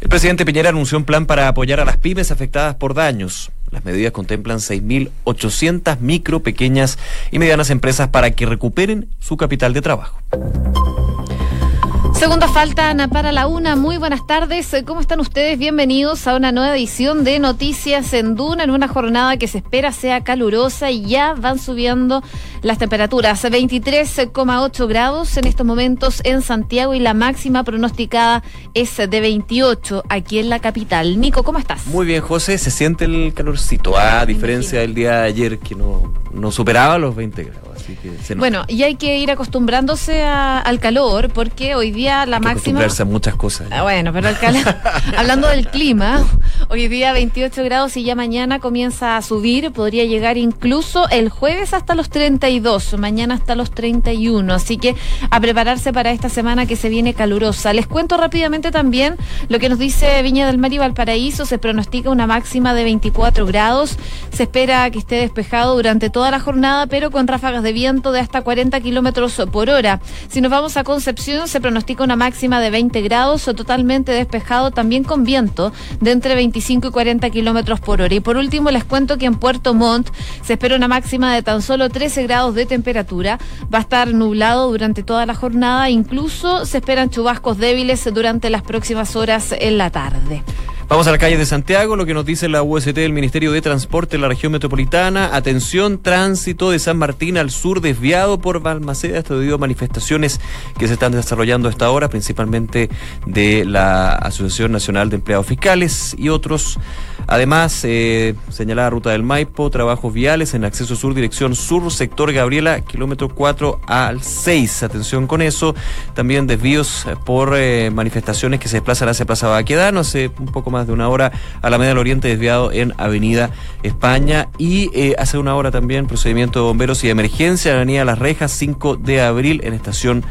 El presidente Piñera anunció un plan para apoyar a las pymes afectadas por daños. Las medidas contemplan 6.800 micro, pequeñas y medianas empresas para que recuperen su capital de trabajo. Segunda falta para la una. Muy buenas tardes. ¿Cómo están ustedes? Bienvenidos a una nueva edición de Noticias en Duna en una jornada que se espera sea calurosa y ya van subiendo las temperaturas. 23,8 grados en estos momentos en Santiago y la máxima pronosticada es de 28 aquí en la capital. Nico, ¿cómo estás? Muy bien, José. Se siente el calorcito, a diferencia del día de ayer que no, no superaba los 20 grados. Bueno, y hay que ir acostumbrándose al calor porque hoy día la máxima. Acostumbrarse a muchas cosas. Ah, bueno, pero el calor, hablando del clima, hoy día 28 grados y ya mañana comienza a subir, podría llegar incluso el jueves hasta los 32, mañana hasta los 31, así que a prepararse para esta semana que se viene calurosa. Les cuento rápidamente también lo que nos dice Viña del Mar y Valparaíso, se pronostica una máxima de 24 grados, se espera que esté despejado durante toda la jornada, pero con ráfagas de viento de hasta 40 kilómetros por hora. Si nos vamos a Concepción, se pronostica una máxima de 20 grados o totalmente despejado, también con viento de entre 25 y 40 kilómetros por hora. Y por último, les cuento que en Puerto Montt se espera una máxima de tan solo 13 grados de temperatura. Va a estar nublado durante toda la jornada, incluso se esperan chubascos débiles durante las próximas horas en la tarde. Vamos a la calle de Santiago, lo que nos dice la UST del Ministerio de Transporte de la región metropolitana. Atención, tránsito de San Martín al sur desviado por Balmaceda. Esto debido a manifestaciones que se están desarrollando a esta hora, principalmente de la Asociación Nacional de Empleados Fiscales y otros. Además, eh, señalada ruta del Maipo, trabajos viales en acceso sur, dirección sur, sector Gabriela, kilómetro 4 al 6. Atención con eso. También desvíos por eh, manifestaciones que se desplazan hacia Plaza Baquedano, hace un poco más de una hora a la media del Oriente desviado en Avenida España y eh, hace una hora también procedimiento de bomberos y de emergencia en Avenida Las Rejas 5 de abril en estación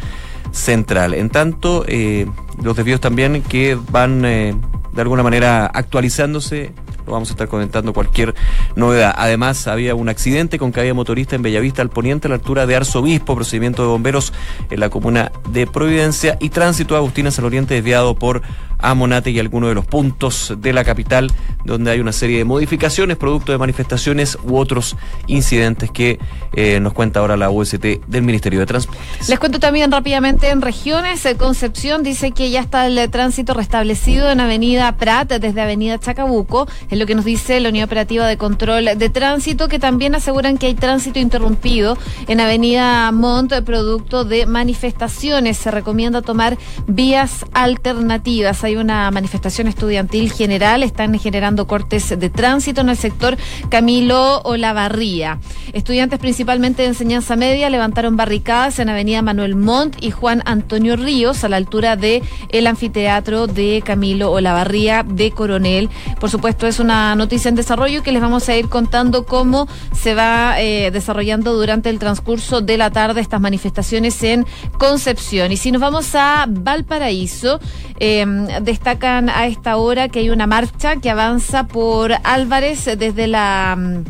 central. En tanto, eh, los desvíos también que van eh, de alguna manera actualizándose lo vamos a estar comentando cualquier novedad. Además, había un accidente con caída motorista en Bellavista al poniente a la altura de Arzobispo, procedimiento de bomberos en la comuna de Providencia y tránsito a Agustinas al oriente desviado por a Monate y algunos de los puntos de la capital donde hay una serie de modificaciones producto de manifestaciones u otros incidentes que eh, nos cuenta ahora la UST del Ministerio de Transporte. Les cuento también rápidamente en regiones. Eh, Concepción dice que ya está el tránsito restablecido en Avenida Prat desde Avenida Chacabuco. Es lo que nos dice la Unidad Operativa de Control de Tránsito, que también aseguran que hay tránsito interrumpido en Avenida Mont producto de manifestaciones. Se recomienda tomar vías alternativas. Una manifestación estudiantil general, están generando cortes de tránsito en el sector Camilo Olavarría. Estudiantes principalmente de enseñanza media levantaron barricadas en Avenida Manuel Montt y Juan Antonio Ríos a la altura de el anfiteatro de Camilo Olavarría de Coronel. Por supuesto, es una noticia en desarrollo que les vamos a ir contando cómo se va eh, desarrollando durante el transcurso de la tarde estas manifestaciones en Concepción. Y si nos vamos a Valparaíso, eh, destacan a esta hora que hay una marcha que avanza por Álvarez desde la mm,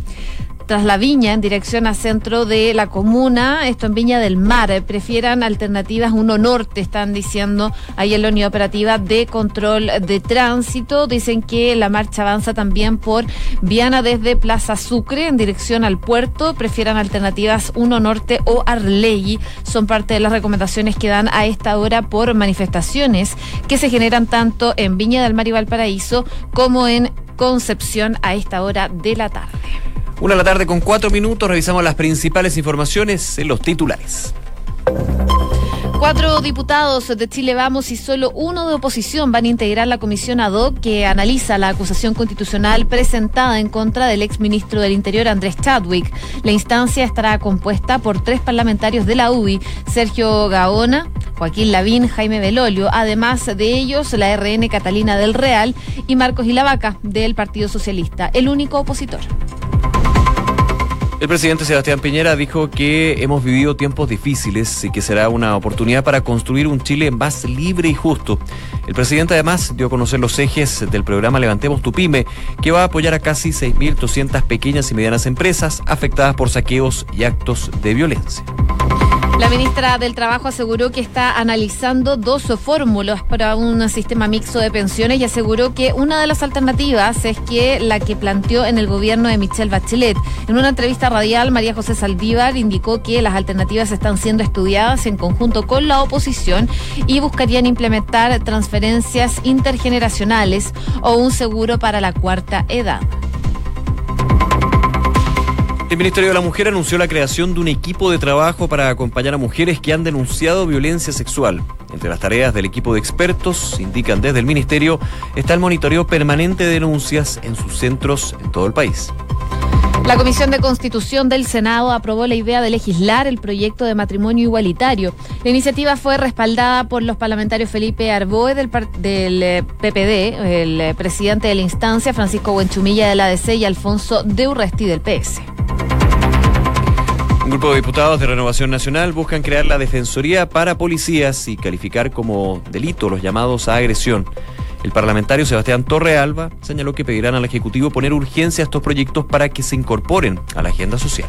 tras la Viña en dirección a centro de la comuna, esto en Viña del Mar. Prefieran alternativas uno norte, están diciendo ahí en la unidad operativa de control de tránsito. Dicen que la marcha avanza también por Viana desde Plaza Sucre en dirección al puerto. Prefieran alternativas uno norte o Arley. Son parte de las recomendaciones que dan a esta hora por manifestaciones que se generan tanto en Viña del Mar y Valparaíso como en Concepción a esta hora de la tarde. Una de la tarde con cuatro minutos, revisamos las principales informaciones en los titulares. Cuatro diputados de Chile Vamos y solo uno de oposición van a integrar la comisión ad hoc que analiza la acusación constitucional presentada en contra del exministro del Interior Andrés Chadwick. La instancia estará compuesta por tres parlamentarios de la UBI, Sergio Gaona, Joaquín Lavín, Jaime Belolio, además de ellos la RN Catalina del Real y Marcos Ilavaca del Partido Socialista, el único opositor. El presidente Sebastián Piñera dijo que hemos vivido tiempos difíciles y que será una oportunidad para construir un Chile más libre y justo. El presidente además dio a conocer los ejes del programa Levantemos tu Pyme, que va a apoyar a casi 6.200 pequeñas y medianas empresas afectadas por saqueos y actos de violencia. La ministra del Trabajo aseguró que está analizando dos fórmulas para un sistema mixto de pensiones y aseguró que una de las alternativas es que la que planteó en el gobierno de Michelle Bachelet. En una entrevista radial, María José Saldívar indicó que las alternativas están siendo estudiadas en conjunto con la oposición y buscarían implementar transferencias intergeneracionales o un seguro para la cuarta edad. El Ministerio de la Mujer anunció la creación de un equipo de trabajo para acompañar a mujeres que han denunciado violencia sexual. Entre las tareas del equipo de expertos, indican desde el Ministerio, está el monitoreo permanente de denuncias en sus centros en todo el país. La Comisión de Constitución del Senado aprobó la idea de legislar el proyecto de matrimonio igualitario. La iniciativa fue respaldada por los parlamentarios Felipe Arboe del, del PPD, eh, el eh, presidente de la instancia, Francisco Buenchumilla de la ADC y Alfonso de Urresti del PS. Un grupo de diputados de Renovación Nacional buscan crear la Defensoría para Policías y calificar como delito los llamados a agresión. El parlamentario Sebastián Torrealba señaló que pedirán al Ejecutivo poner urgencia a estos proyectos para que se incorporen a la agenda social.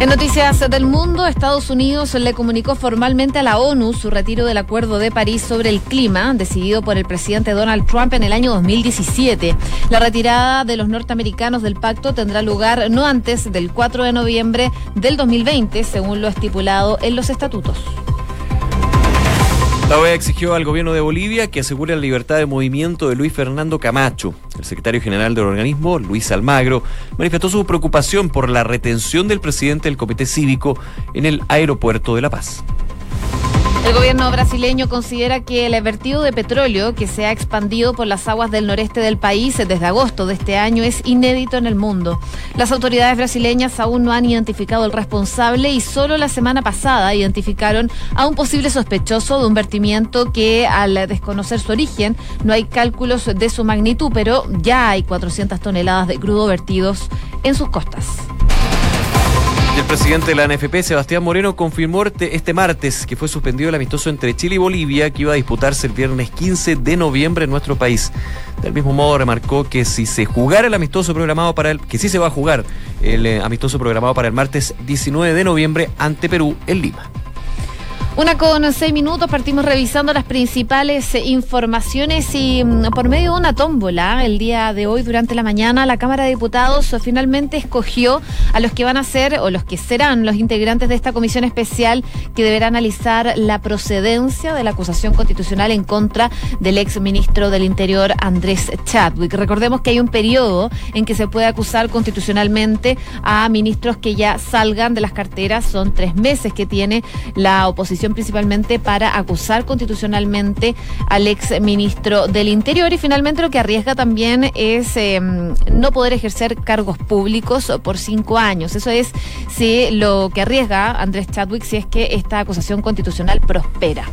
En noticias del mundo, Estados Unidos le comunicó formalmente a la ONU su retiro del Acuerdo de París sobre el clima, decidido por el presidente Donald Trump en el año 2017. La retirada de los norteamericanos del pacto tendrá lugar no antes del 4 de noviembre del 2020, según lo estipulado en los estatutos. La OEA exigió al gobierno de Bolivia que asegure la libertad de movimiento de Luis Fernando Camacho. El secretario general del organismo, Luis Almagro, manifestó su preocupación por la retención del presidente del Comité Cívico en el aeropuerto de La Paz. El gobierno brasileño considera que el vertido de petróleo que se ha expandido por las aguas del noreste del país desde agosto de este año es inédito en el mundo. Las autoridades brasileñas aún no han identificado el responsable y solo la semana pasada identificaron a un posible sospechoso de un vertimiento que al desconocer su origen no hay cálculos de su magnitud, pero ya hay 400 toneladas de crudo vertidos en sus costas. El presidente de la NFP, Sebastián Moreno, confirmó este, este martes que fue suspendido el amistoso entre Chile y Bolivia que iba a disputarse el viernes 15 de noviembre en nuestro país. Del mismo modo remarcó que si se jugara el amistoso programado para el, que sí se va a jugar el eh, amistoso programado para el martes 19 de noviembre ante Perú en Lima. Una con seis minutos, partimos revisando las principales eh, informaciones y mm, por medio de una tómbola el día de hoy durante la mañana la Cámara de Diputados finalmente escogió a los que van a ser o los que serán los integrantes de esta comisión especial que deberá analizar la procedencia de la acusación constitucional en contra del ex ministro del Interior Andrés Chadwick. Recordemos que hay un periodo en que se puede acusar constitucionalmente a ministros que ya salgan de las carteras, son tres meses que tiene la oposición principalmente para acusar constitucionalmente al ex ministro del Interior y finalmente lo que arriesga también es em, no poder ejercer cargos públicos por cinco años. Eso es si lo que arriesga Andrés Chadwick si es que esta acusación constitucional prospera.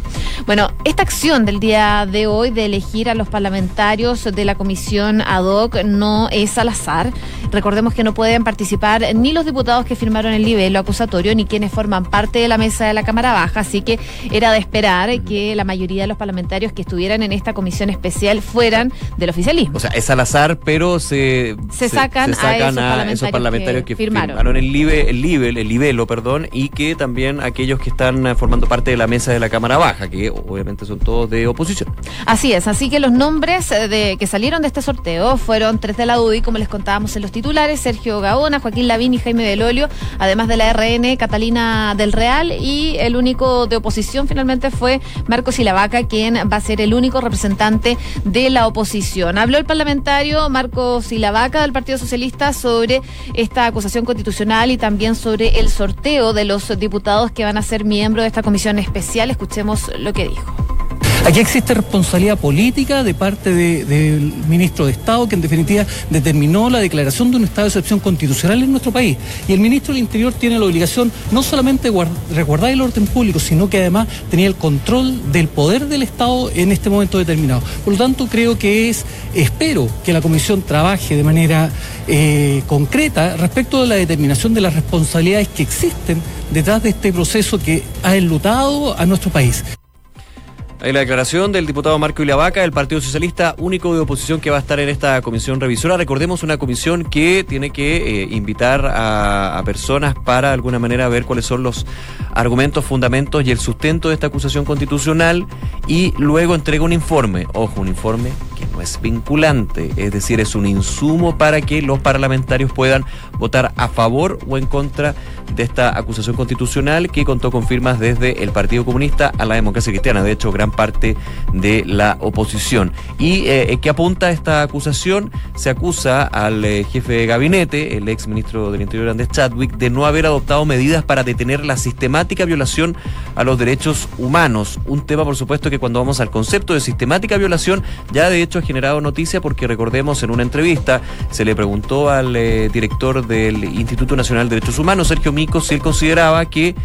Bueno, esta acción del día de hoy de elegir a los parlamentarios de la comisión ad hoc no es al azar. Recordemos que no pueden participar ni los diputados que firmaron el nivel acusatorio ni quienes forman parte de la mesa de la Cámara Baja, así que era de esperar que la mayoría de los parlamentarios que estuvieran en esta comisión especial fueran del oficialismo. O sea, es al azar, pero se, se, sacan, a, esos parlamentarios, que, firmaron. el, live, el, nivel, el libelo, perdón, y que también aquellos que están formando parte de la mesa de la Cámara Baja, que obviamente son todos de oposición. Así es, así que los nombres eh, de que salieron de este sorteo fueron tres de la UDI, como les contábamos en los titulares, Sergio Gaona, Joaquín Lavín y Jaime Belolio, además de la RN, Catalina del Real, y el único de oposición finalmente fue Marcos Silavaca, quien va a ser el único representante de la oposición. Habló el parlamentario Marcos Silavaca del Partido Socialista sobre esta acusación constitucional y también sobre el sorteo de los diputados que van a ser miembros de esta comisión especial. Escuchemos lo que dijo. Aquí existe responsabilidad política de parte del ministro de Estado, que en definitiva determinó la declaración de un estado de excepción constitucional en nuestro país. Y el ministro del Interior tiene la obligación no solamente de resguardar el orden público, sino que además tenía el control del poder del Estado en este momento determinado. Por lo tanto, creo que es, espero que la Comisión trabaje de manera eh, concreta respecto de la determinación de las responsabilidades que existen detrás de este proceso que ha enlutado a nuestro país. Hay la declaración del diputado Marco Ilavaca, del Partido Socialista, único de oposición que va a estar en esta comisión revisora. Recordemos una comisión que tiene que eh, invitar a, a, personas para de alguna manera ver cuáles son los argumentos, fundamentos y el sustento de esta acusación constitucional y luego entrega un informe. Ojo, un informe que no es vinculante, es decir, es un insumo para que los parlamentarios puedan votar a favor o en contra de esta acusación constitucional que contó con firmas desde el Partido Comunista a la democracia cristiana. De hecho, gran parte de la oposición. ¿Y eh, qué apunta esta acusación? Se acusa al eh, jefe de gabinete, el ex ministro del Interior Andrés Chadwick, de no haber adoptado medidas para detener la sistemática violación a los derechos humanos. Un tema, por supuesto, que cuando vamos al concepto de sistemática violación, ya de hecho generado noticia porque recordemos en una entrevista se le preguntó al eh, director del Instituto Nacional de Derechos Humanos, Sergio Mico, si él consideraba que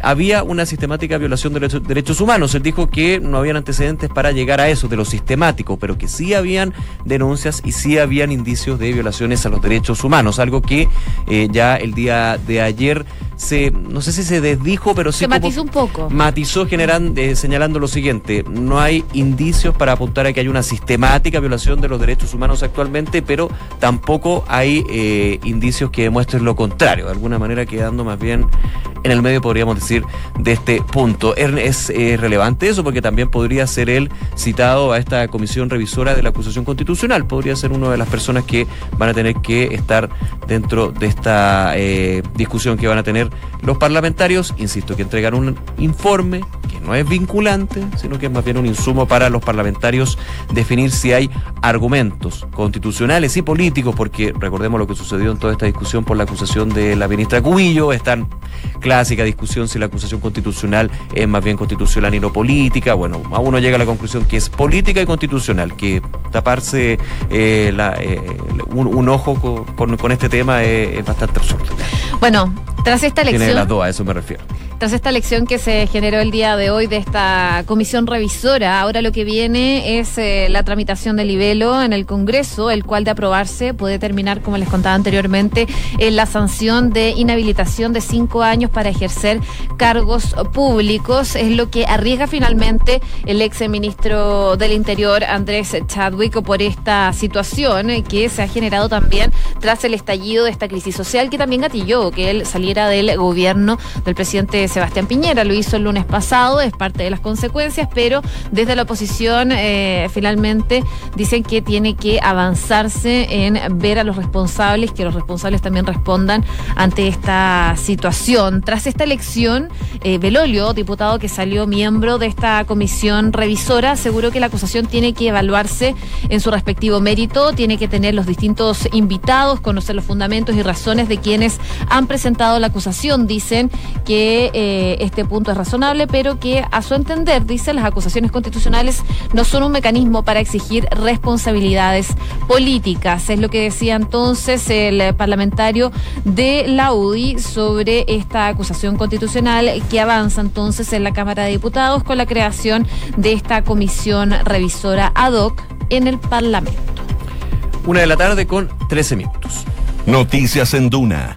había una sistemática violación de los derechos humanos. Él dijo que no habían antecedentes para llegar a eso, de lo sistemático, pero que sí habían denuncias y sí habían indicios de violaciones a los derechos humanos, algo que eh, ya el día de ayer se, no sé si se desdijo, pero sí. Se matizó un poco. Matizó generan, eh, señalando lo siguiente: no hay indicios para apuntar a que hay una sistemática violación de los derechos humanos actualmente, pero tampoco hay eh, indicios que demuestren lo contrario. De alguna manera quedando más bien en el medio, podríamos decir, de este punto. Es relevante eso porque también podría ser él citado a esta comisión revisora de la acusación constitucional. Podría ser una de las personas que van a tener que estar dentro de esta eh, discusión que van a tener los parlamentarios. Insisto, que entregan un informe que no es vinculante, sino que es más bien un insumo para los parlamentarios definir si hay argumentos constitucionales y políticos, porque recordemos lo que sucedió en toda esta discusión por la acusación de la ministra Cubillo, están clásica discusión si la acusación constitucional es más bien constitucional y no política. Bueno, a uno llega a la conclusión que es política y constitucional, que taparse eh, la, eh, un, un, ojo con, con, este tema es, es, bastante absurdo. Bueno, tras esta elección... Tiene las dos, a eso me refiero. Tras esta elección que se generó el día de hoy de esta comisión revisora, ahora lo que viene es eh, la tramitación del libelo en el Congreso, el cual de aprobarse puede terminar, como les contaba anteriormente, en la sanción de inhabilitación de cinco años para ejercer cargos públicos. Es lo que arriesga finalmente el ex ministro del Interior, Andrés Chadwick, por esta situación eh, que se ha generado también tras el estallido de esta crisis social que también gatilló que él saliera del gobierno del presidente Sebastián Piñera. Lo hizo el lunes pasado, es parte de las consecuencias, pero desde la oposición eh, finalmente dicen que tiene que avanzarse en ver a los responsables, que los responsables también respondan ante esta situación. Tras esta elección, eh, Belolio, diputado que salió miembro de esta comisión revisora, aseguró que la acusación tiene que evaluarse en su respectivo mérito, tiene que tener los distintos invitados, conocer los fundamentos y razones de quienes han presentado la acusación. Dicen que eh, este punto es razonable, pero que a su entender, dice, las acusaciones constitucionales no son un mecanismo para exigir responsabilidades políticas. Es lo que decía entonces el parlamentario de la UDI sobre esta acusación constitucional que avanza entonces en la Cámara de Diputados con la creación de esta comisión revisora ad hoc en el Parlamento. Una de la tarde con 13 minutos. Noticias en Duna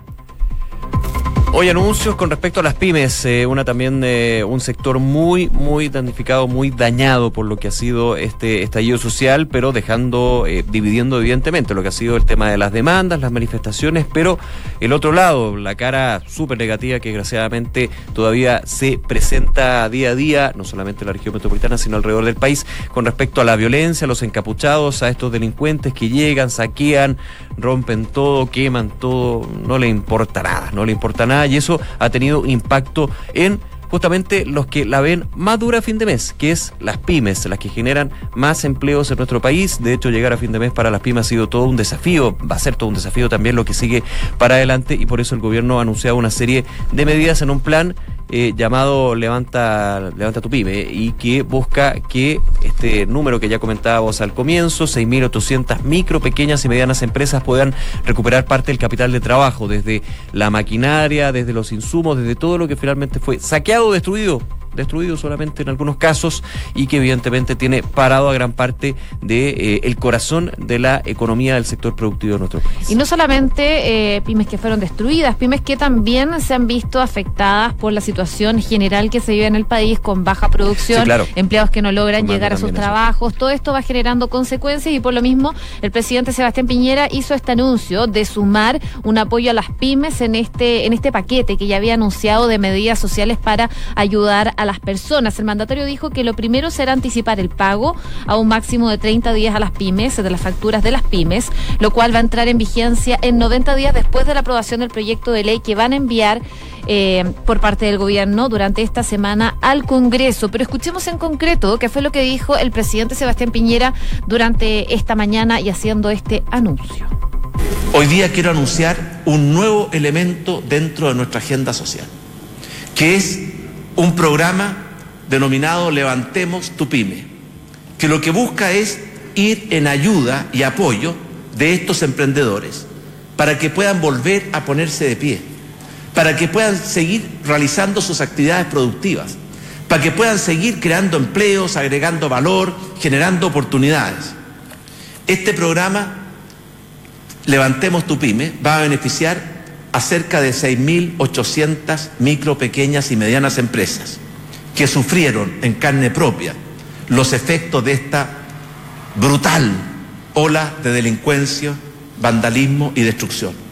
Hoy anuncios con respecto a las pymes, eh, una también eh, un sector muy, muy damnificado, muy dañado por lo que ha sido este estallido social, pero dejando, eh, dividiendo evidentemente lo que ha sido el tema de las demandas, las manifestaciones, pero el otro lado, la cara súper negativa que desgraciadamente todavía se presenta día a día, no solamente en la región metropolitana, sino alrededor del país, con respecto a la violencia, a los encapuchados, a estos delincuentes que llegan, saquean, rompen todo, queman todo, no le importa nada, no le importa y eso ha tenido impacto en justamente los que la ven más dura a fin de mes, que es las pymes, las que generan más empleos en nuestro país. De hecho, llegar a fin de mes para las pymes ha sido todo un desafío, va a ser todo un desafío también lo que sigue para adelante y por eso el gobierno ha anunciado una serie de medidas en un plan eh, llamado Levanta, Levanta tu PYME y que busca que este número que ya comentábamos al comienzo, 6.800 micro, pequeñas y medianas empresas puedan recuperar parte del capital de trabajo, desde la maquinaria, desde los insumos, desde todo lo que finalmente fue saqueado, destruido destruido solamente en algunos casos y que evidentemente tiene parado a gran parte de eh, el corazón de la economía del sector productivo de nuestro país. Y no solamente eh, pymes que fueron destruidas, pymes que también se han visto afectadas por la situación general que se vive en el país con baja producción, Sí, claro. empleados que no logran Tomando llegar a sus eso. trabajos, todo esto va generando consecuencias y por lo mismo el presidente Sebastián Piñera hizo este anuncio de sumar un apoyo a las pymes en este en este paquete que ya había anunciado de medidas sociales para ayudar a las personas. El mandatario dijo que lo primero será anticipar el pago a un máximo de 30 días a las pymes, de las facturas de las pymes, lo cual va a entrar en vigencia en 90 días después de la aprobación del proyecto de ley que van a enviar eh, por parte del gobierno durante esta semana al Congreso. Pero escuchemos en concreto qué fue lo que dijo el presidente Sebastián Piñera durante esta mañana y haciendo este anuncio. Hoy día quiero anunciar un nuevo elemento dentro de nuestra agenda social, que es un programa denominado Levantemos tu pyme, que lo que busca es ir en ayuda y apoyo de estos emprendedores para que puedan volver a ponerse de pie, para que puedan seguir realizando sus actividades productivas, para que puedan seguir creando empleos, agregando valor, generando oportunidades. Este programa Levantemos tu pyme va a beneficiar a cerca de 6.800 micro, pequeñas y medianas empresas que sufrieron en carne propia los efectos de esta brutal ola de delincuencia, vandalismo y destrucción.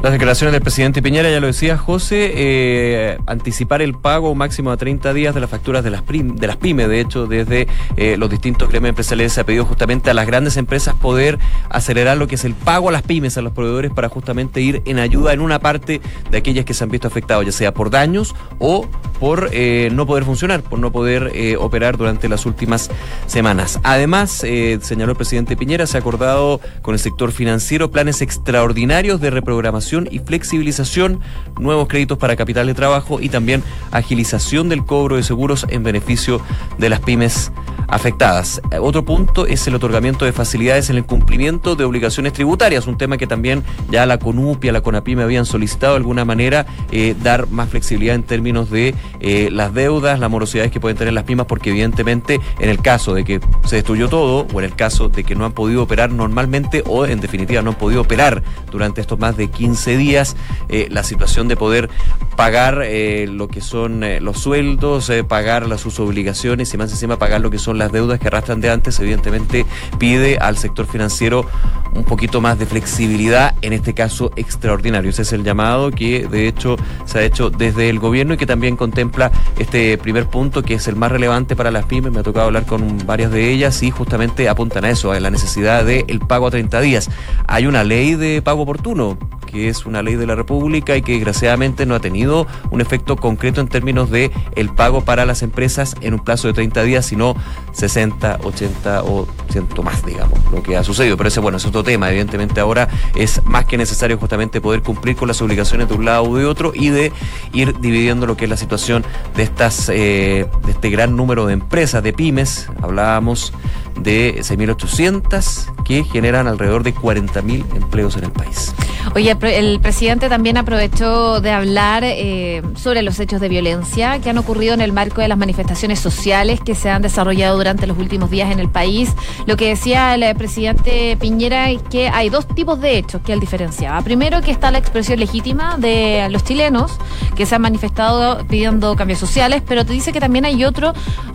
Las declaraciones del presidente Piñera, ya lo decía José, eh, anticipar el pago máximo a 30 días de las facturas de las, de las pymes. De hecho, desde eh, los distintos gremios empresariales se ha pedido justamente a las grandes empresas poder acelerar lo que es el pago a las pymes, a los proveedores, para justamente ir en ayuda en una parte de aquellas que se han visto afectadas, ya sea por daños o por eh, no poder funcionar, por no poder operar durante las últimas semanas. Además, señaló el presidente Piñera, se ha acordado con el sector financiero planes extraordinarios de reprogramación y flexibilización, nuevos créditos para capital de trabajo y también agilización del cobro de seguros en beneficio de las pymes afectadas. Eh, Otro punto es el otorgamiento de facilidades en el cumplimiento de obligaciones tributarias, un tema que también ya la CONUPIA, la CONAPIME habían solicitado de alguna manera eh, dar más flexibilidad en términos de eh, las deudas, las morosidades que pueden tener las pymes, porque evidentemente en el caso de que se destruyó todo o en el caso de que no han podido operar normalmente o en definitiva no han podido operar durante estos más de 15 días, eh, la situación de poder pagar lo que son los sueldos, pagar las, sus obligaciones y más encima pagar lo que son las deudas que arrastran de antes, evidentemente pide al sector financiero un poquito más de flexibilidad, en este caso extraordinario. Ese es el llamado que de hecho se ha hecho desde el gobierno y que también contempla este primer punto que es el más relevante para las pymes. Me ha tocado hablar con varias de ellas y justamente apuntan a eso, a la necesidad del el pago a 30 días. Hay una ley de pago oportuno es una ley de la República y que desgraciadamente no ha tenido un efecto concreto en términos de el pago para las empresas en un plazo de 30 días, sino 60, 80 o 100 más, digamos, lo que ha sucedido. Pero ese, bueno, es otro tema. Evidentemente ahora es más que necesario justamente poder cumplir con las obligaciones de un lado u de otro y de ir dividiendo lo que es la situación de estas, eh, de este gran número de empresas, de pymes. Hablábamos de 6.800 que generan alrededor de 40.000 empleos en el país. Oye, el pre- el presidente también aprovechó de hablar eh, sobre los hechos de violencia que han ocurrido en el marco de las manifestaciones sociales que se han desarrollado durante los últimos días en el país. Lo que decía el eh, presidente Piñera es que hay dos tipos de hechos que él diferenciaba. Primero, que está la expresión legítima de los chilenos que se han manifestado pidiendo cambios sociales, pero te dice que también hay otro,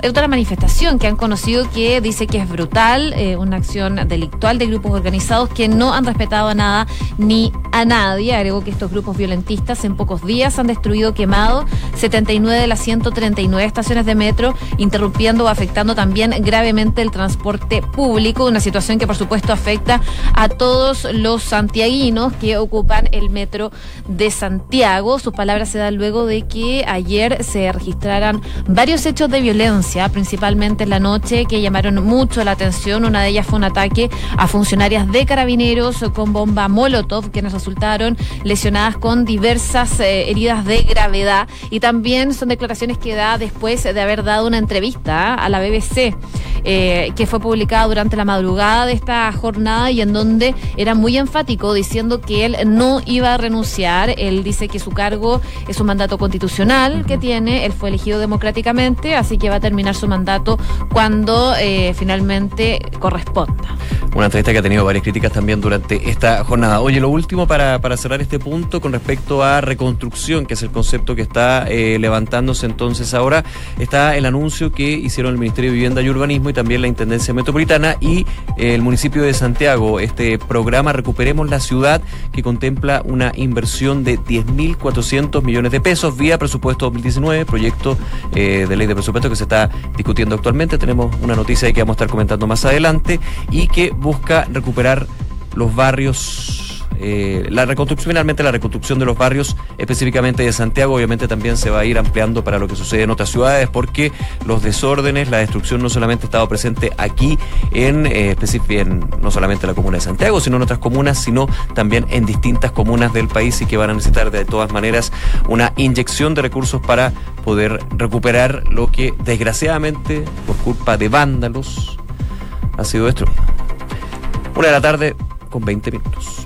otra manifestación que han conocido que dice que es brutal, eh, una acción delictual de grupos organizados que no han respetado nada ni a nadie. Agregó que estos grupos violentistas en pocos días han destruido, quemado 79 de las 139 estaciones de metro, interrumpiendo o afectando también gravemente el transporte público, una situación que por supuesto afecta a todos los santiaguinos que ocupan el metro de Santiago. Sus palabras se dan luego de que ayer se registraran varios hechos de violencia, principalmente en la noche, que llamaron mucho la atención. Una de ellas fue un ataque a funcionarias de carabineros con bomba Molotov, quienes resultaron lesionadas con diversas eh, heridas de gravedad y también son declaraciones que da después de haber dado una entrevista a la BBC. Eh, que fue publicada durante la madrugada de esta jornada y en donde era muy enfático diciendo que él no iba a renunciar. Él dice que su cargo es un mandato constitucional que tiene, él fue elegido democráticamente, así que va a terminar su mandato cuando eh, finalmente corresponda. Una entrevista que ha tenido varias críticas también durante esta jornada. Oye, lo último para, para cerrar este punto con respecto a reconstrucción, que es el concepto que está eh, levantándose entonces ahora, está el anuncio que hicieron el Ministerio de Vivienda y Urbanismo y también la Intendencia Metropolitana y eh, el municipio de Santiago, este programa Recuperemos la Ciudad, que contempla una inversión de 10.400 millones de pesos vía presupuesto 2019, proyecto eh, de ley de presupuesto que se está discutiendo actualmente. Tenemos una noticia que vamos a estar comentando más adelante y que busca recuperar los barrios eh, la reconstrucción, finalmente la reconstrucción de los barrios, específicamente de Santiago, obviamente también se va a ir ampliando para lo que sucede en otras ciudades, porque los desórdenes, la destrucción no solamente ha estado presente aquí en, eh, en no solamente la comuna de Santiago, sino en otras comunas, sino también en distintas comunas del país y que van a necesitar de todas maneras una inyección de recursos para poder recuperar lo que desgraciadamente, por culpa de vándalos, ha sido destruido. Una de la tarde con 20 minutos.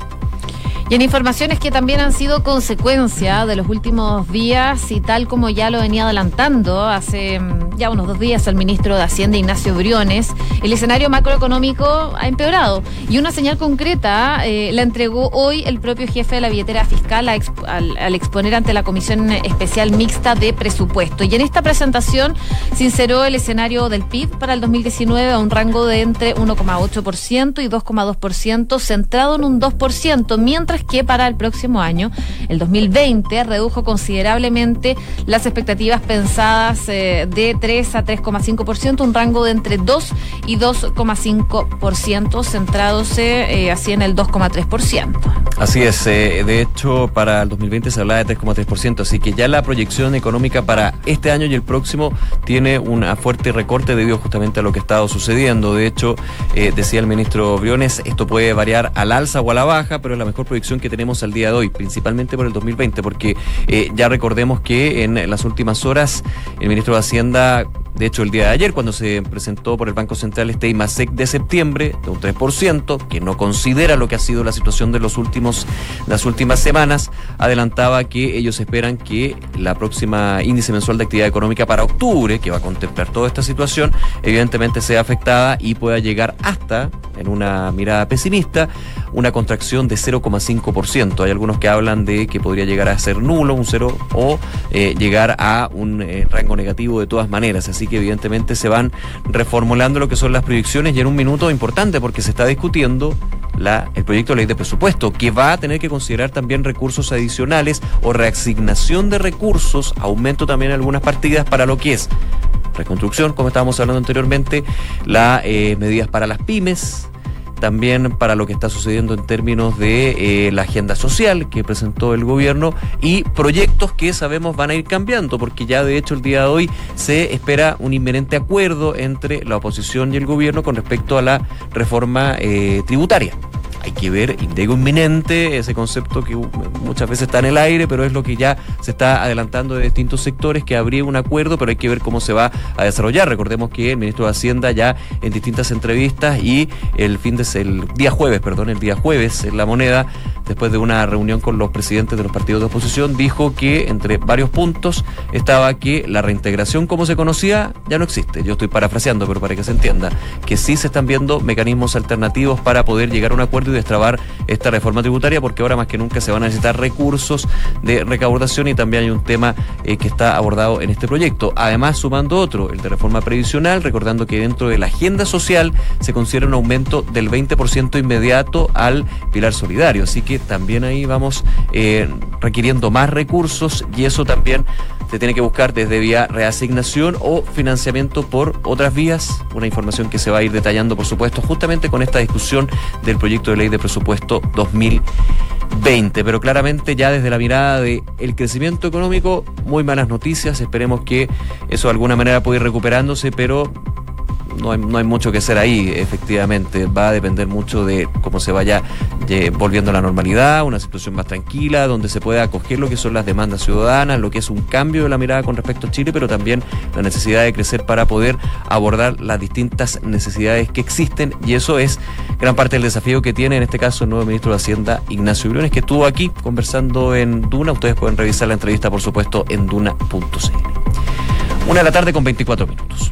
Y en informaciones que también han sido consecuencia de los últimos días y tal como ya lo venía adelantando hace mm, ya unos dos días el ministro de Hacienda Ignacio Briones, el escenario macroeconómico ha empeorado y una señal concreta eh, la entregó hoy el propio jefe de la billetera fiscal al, exponer ante la Comisión Especial Mixta de Presupuesto. Y en esta presentación sinceró el escenario del PIB para el 2019 a un rango de entre 1,8% y 2,2%, centrado en un 2%, mientras que para el próximo año, el 2020, redujo considerablemente las expectativas pensadas eh, de 3 a 3,5%, un rango de entre 2 y 2,5%, centrándose eh, así en el 2,3%. Así es, eh, de hecho para el 2020 se hablaba de 3,3%, así que ya la proyección económica para este año y el próximo tiene un fuerte recorte debido justamente a lo que ha estado sucediendo. De hecho, decía el ministro Briones, esto puede variar al alza o a la baja, pero es la mejor proyección que tenemos al día de hoy, principalmente por el 2020, porque eh, ya recordemos que en las últimas horas el ministro de Hacienda de hecho, el día de ayer, cuando se presentó por el Banco Central este IMASEC de septiembre, de un 3%, que no considera lo que ha sido la situación de los últimos, las últimas semanas, adelantaba que ellos esperan que la próxima índice mensual de actividad económica para octubre, que va a contemplar toda esta situación, evidentemente sea afectada y pueda llegar hasta, en una mirada pesimista, una contracción de 0,5%. Hay algunos que hablan de que podría llegar a ser nulo, un cero, o eh, llegar a un eh, rango negativo de todas maneras que evidentemente se van reformulando lo que son las proyecciones y en un minuto importante porque se está discutiendo la, el proyecto de ley de presupuesto, que va a tener que considerar también recursos adicionales o reasignación de recursos, aumento también en algunas partidas para lo que es reconstrucción, como estábamos hablando anteriormente, las eh, medidas para las pymes, también para lo que está sucediendo en términos de eh, la agenda social que presentó el gobierno y proyectos que sabemos van a ir cambiando, porque ya de hecho el día de hoy se espera un inminente acuerdo entre la oposición y el gobierno con respecto a la reforma eh, tributaria hay que ver, indego inminente, ese concepto que muchas veces está en el aire, pero es lo que ya se está adelantando de distintos sectores, que habría un acuerdo, pero hay que ver cómo se va a desarrollar. Recordemos que el ministro de Hacienda ya en distintas entrevistas y el fin de el día jueves, perdón, el día jueves en la moneda, después de una reunión con los presidentes de los partidos de oposición, dijo que entre varios puntos estaba que la reintegración como se conocía ya no existe. Yo estoy parafraseando, pero para que se entienda, que sí se están viendo mecanismos alternativos para poder llegar a un acuerdo y destrabar esta reforma tributaria, porque ahora más que nunca se van a necesitar recursos de recaudación y también hay un tema eh, que está abordado en este proyecto. Además, sumando otro, el de reforma previsional, recordando que dentro de la agenda social se considera un aumento del 20% inmediato al pilar solidario. Así que también ahí vamos eh, requiriendo más recursos y eso también se tiene que buscar desde vía reasignación o financiamiento por otras vías, una información que se va a ir detallando, por supuesto, justamente con esta discusión del proyecto de ley de presupuesto 2020. Pero claramente ya desde la mirada del el crecimiento económico, muy malas noticias, esperemos que eso de alguna manera pueda ir recuperándose, pero no hay, no hay mucho que hacer ahí, efectivamente. Va a depender mucho de cómo se vaya eh, volviendo a la normalidad, una situación más tranquila, donde se pueda acoger lo que son las demandas ciudadanas, lo que es un cambio de la mirada con respecto a Chile, pero también la necesidad de crecer para poder abordar las distintas necesidades que existen. Y eso es gran parte del desafío que tiene en este caso el nuevo ministro de Hacienda, Ignacio Briones, que estuvo aquí conversando en Duna. Ustedes pueden revisar la entrevista, por supuesto, en duna.cl. Una de la tarde con 24 minutos.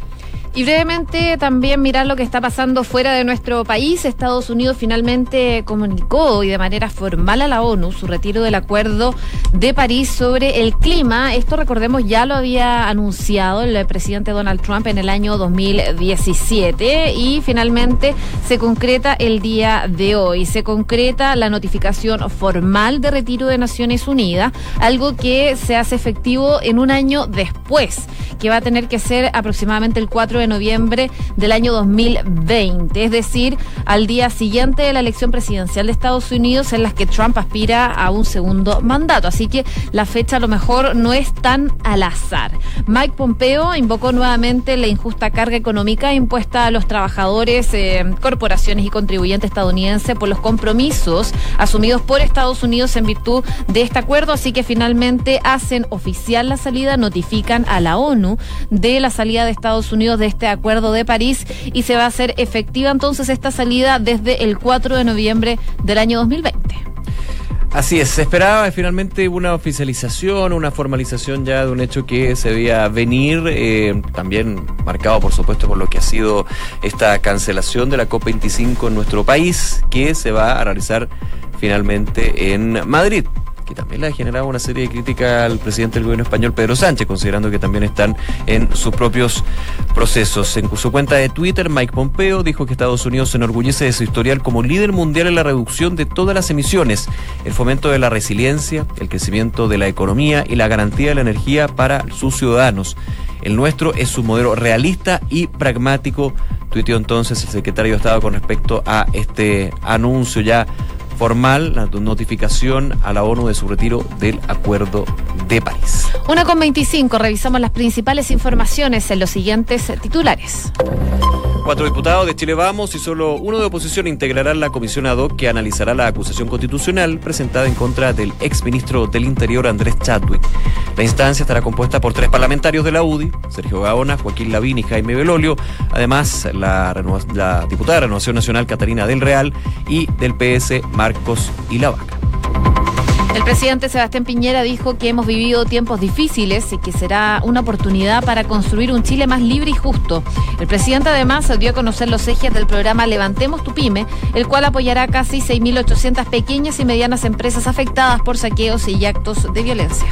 Y brevemente también mirar lo que está pasando fuera de nuestro país. Estados Unidos finalmente comunicó y de manera formal a la ONU su retiro del Acuerdo de París sobre el clima. Esto recordemos ya lo había anunciado el presidente Donald Trump en el año 2017 y finalmente se concreta el día de hoy. Se concreta la notificación formal de retiro de Naciones Unidas, algo que se hace efectivo en un año después, que va a tener que ser aproximadamente el 4 de noviembre del año 2020, es decir, al día siguiente de la elección presidencial de Estados Unidos en las que Trump aspira a un segundo mandato. Así que la fecha a lo mejor no es tan al azar. Mike Pompeo invocó nuevamente la injusta carga económica impuesta a los trabajadores, eh, corporaciones y contribuyentes estadounidenses por los compromisos asumidos por Estados Unidos en virtud de este acuerdo. Así que finalmente hacen oficial la salida, notifican a la ONU de la salida de Estados Unidos de este Acuerdo de París y se va a hacer efectiva entonces esta salida desde el 4 de noviembre del año 2020. Así es, se esperaba finalmente una oficialización, una formalización ya de un hecho que se veía venir, eh, también marcado por supuesto por lo que ha sido esta cancelación de la COP25 en nuestro país, que se va a realizar finalmente en Madrid que también le ha generado una serie de críticas al presidente del gobierno español, Pedro Sánchez, considerando que también están en sus propios procesos. En su cuenta de Twitter, Mike Pompeo dijo que Estados Unidos se enorgullece de su historial como líder mundial en la reducción de todas las emisiones, el fomento de la resiliencia, el crecimiento de la economía y la garantía de la energía para sus ciudadanos. El nuestro es un modelo realista y pragmático, tuiteó entonces el secretario de Estado con respecto a este anuncio ya formal la notificación a la ONU de su retiro del Acuerdo de París. Una con 25, revisamos las principales informaciones en los siguientes titulares. Cuatro diputados de Chile Vamos y solo uno de oposición integrarán la comisión ad hoc que analizará la acusación constitucional presentada en contra del exministro del Interior Andrés Chadwick. La instancia estará compuesta por tres parlamentarios de la UDI, Sergio Gaona, Joaquín Lavín y Jaime Belolio, además la, la diputada de Renovación Nacional Catarina del Real y del PS Marcos y Lavaca. El presidente Sebastián Piñera dijo que hemos vivido tiempos difíciles y que será una oportunidad para construir un Chile más libre y justo. El presidente además dio a conocer los ejes del programa Levantemos tu pyme, el cual apoyará casi 6.800 pequeñas y medianas empresas afectadas por saqueos y actos de violencia.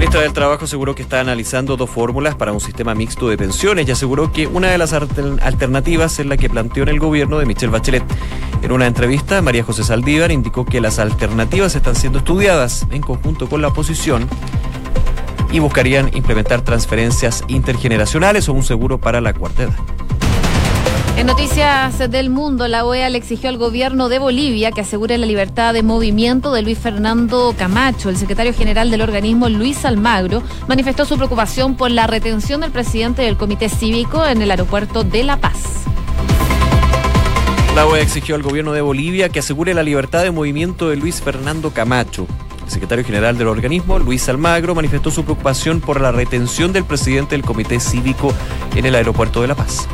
Ministra del Trabajo aseguró que está analizando dos fórmulas para un sistema mixto de pensiones y aseguró que una de las alternativas es la que planteó en el gobierno de Michelle Bachelet. En una entrevista, María José Saldívar indicó que las alternativas están siendo estudiadas en conjunto con la oposición y buscarían implementar transferencias intergeneracionales o un seguro para la cuarta edad. En noticias del mundo, la OEA le exigió al gobierno de Bolivia que asegure la libertad de movimiento de Luis Fernando Camacho. El secretario general del organismo, Luis Almagro, manifestó su preocupación por la retención del presidente del Comité Cívico en el aeropuerto de La Paz. La OEA exigió al gobierno de Bolivia que asegure la libertad de movimiento de Luis Fernando Camacho. El secretario general del organismo, Luis Almagro, manifestó su preocupación por la retención del presidente del Comité Cívico en el aeropuerto de La Paz.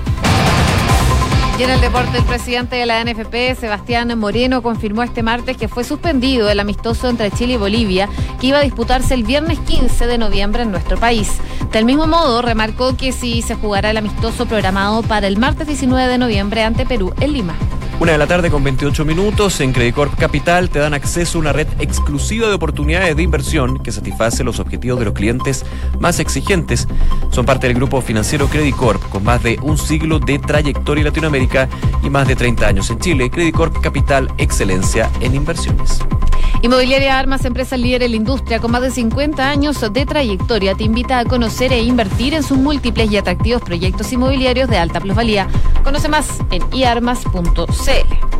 Y en el deporte, el presidente de la NFP, Sebastián Moreno, confirmó este martes que fue suspendido el amistoso entre Chile y Bolivia, que iba a disputarse el viernes 15 de noviembre en nuestro país. Del mismo modo, remarcó que sí se jugará el amistoso programado para el martes 19 de noviembre ante Perú en Lima. Una de la tarde con 28 minutos. En Credicorp Capital te dan acceso a una red exclusiva de oportunidades de inversión que satisface los objetivos de los clientes más exigentes. Son parte del grupo financiero Credicorp, con más de un siglo de trayectoria en Latinoamérica y más de 30 años en Chile. Credicorp Capital, excelencia en inversiones. Inmobiliaria Armas, empresa líder en la industria con más de 50 años de trayectoria, te invita a conocer e invertir en sus múltiples y atractivos proyectos inmobiliarios de alta plusvalía. Conoce más en iarmas.cl.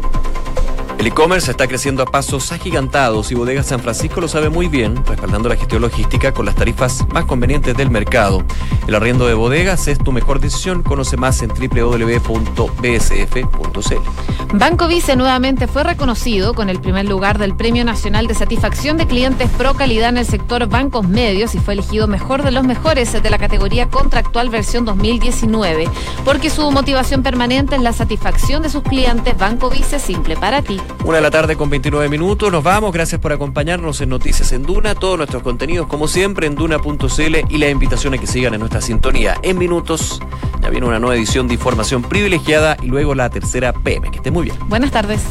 El e-commerce está creciendo a pasos agigantados y Bodega San Francisco lo sabe muy bien, respaldando la gestión logística con las tarifas más convenientes del mercado. El arriendo de bodegas es tu mejor decisión. Conoce más en www.bsf.cl. Banco Vice nuevamente fue reconocido con el primer lugar del Premio Nacional de Satisfacción de Clientes Pro Calidad en el sector bancos medios y fue elegido mejor de los mejores de la categoría contractual versión 2019, porque su motivación permanente es la satisfacción de sus clientes. Banco Vice simple para ti. Una de la tarde con 29 minutos. Nos vamos. Gracias por acompañarnos en Noticias en Duna. Todos nuestros contenidos, como siempre, en duna.cl y la invitación a que sigan en nuestra sintonía. En minutos ya viene una nueva edición de Información Privilegiada y luego la tercera PM. Que esté muy bien. Buenas tardes.